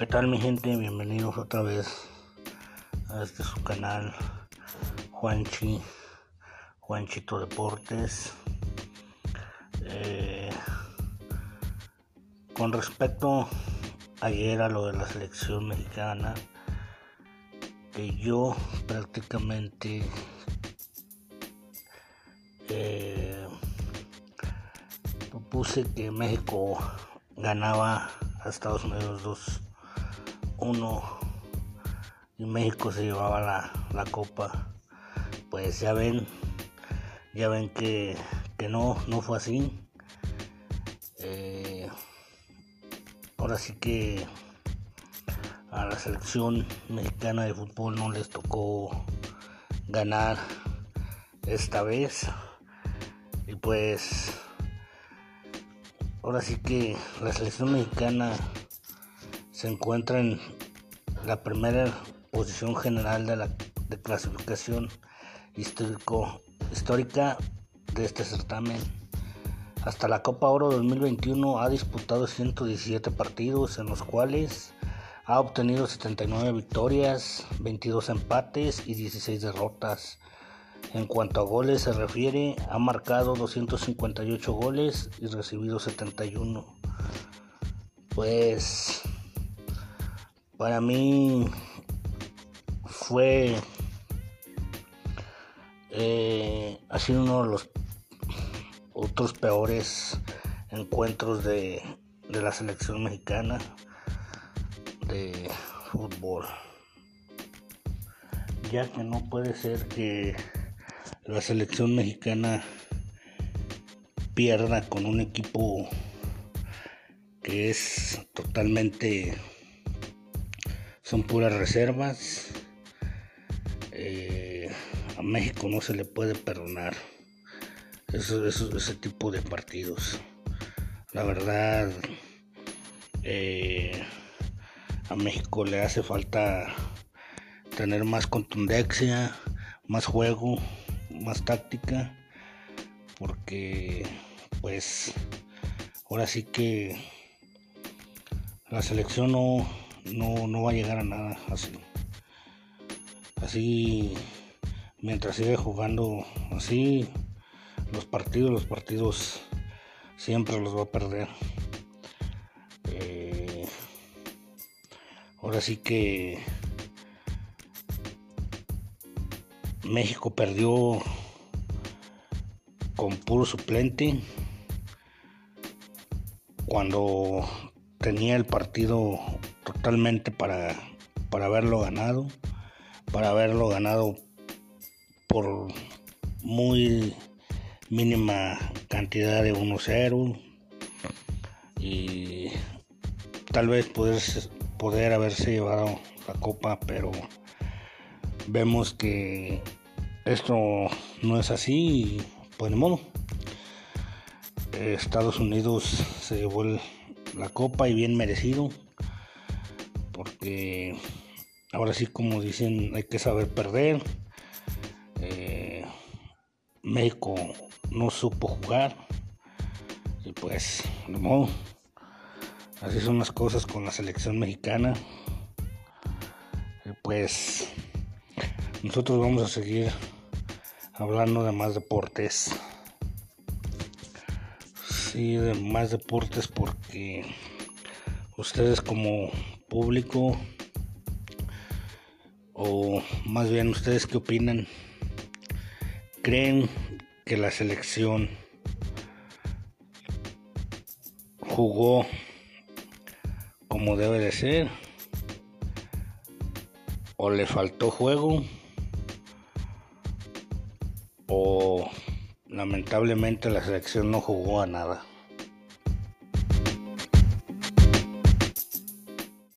¿Qué tal mi gente? Bienvenidos otra vez a este su canal Juanchi, Juanchito Deportes. Eh, con respecto ayer a lo de la selección mexicana, que yo prácticamente eh, propuse que México ganaba a Estados Unidos 2-1 y México se llevaba la, la, copa. Pues ya ven, ya ven que, que no, no fue así. Eh, ahora sí que a la selección mexicana de fútbol no les tocó ganar esta vez. Y pues ahora sí que la selección mexicana se encuentra en la primera posición general de la de clasificación histórico, histórica de este certamen. Hasta la Copa Oro 2021 ha disputado 117 partidos en los cuales ha obtenido 79 victorias, 22 empates y 16 derrotas. En cuanto a goles se refiere, ha marcado 258 goles y recibido 71. Pues para mí fue eh, uno de los otros peores encuentros de, de la selección mexicana de fútbol. Ya que no puede ser que la selección mexicana pierda con un equipo que es totalmente son puras reservas. Eh, a México no se le puede perdonar ese tipo de partidos. La verdad eh, a México le hace falta tener más contundencia más juego más táctica porque pues ahora sí que la selección no, no, no va a llegar a nada así. Así mientras sigue jugando así los partidos los partidos siempre los va a perder. Eh, ahora sí que México perdió con puro suplente cuando tenía el partido totalmente para, para haberlo ganado, para haberlo ganado por muy mínima cantidad de 1-0 y tal vez poder, poder haberse llevado la copa, pero vemos que esto no es así y pues de modo. Estados Unidos se llevó la copa y bien merecido. Porque ahora sí como dicen hay que saber perder. Eh, México no supo jugar. Y pues de modo. Así son las cosas con la selección mexicana. Y pues nosotros vamos a seguir hablando de más deportes. Sí, de más deportes porque ustedes como público o más bien ustedes qué opinan creen que la selección jugó como debe de ser o le faltó juego o lamentablemente la selección no jugó a nada.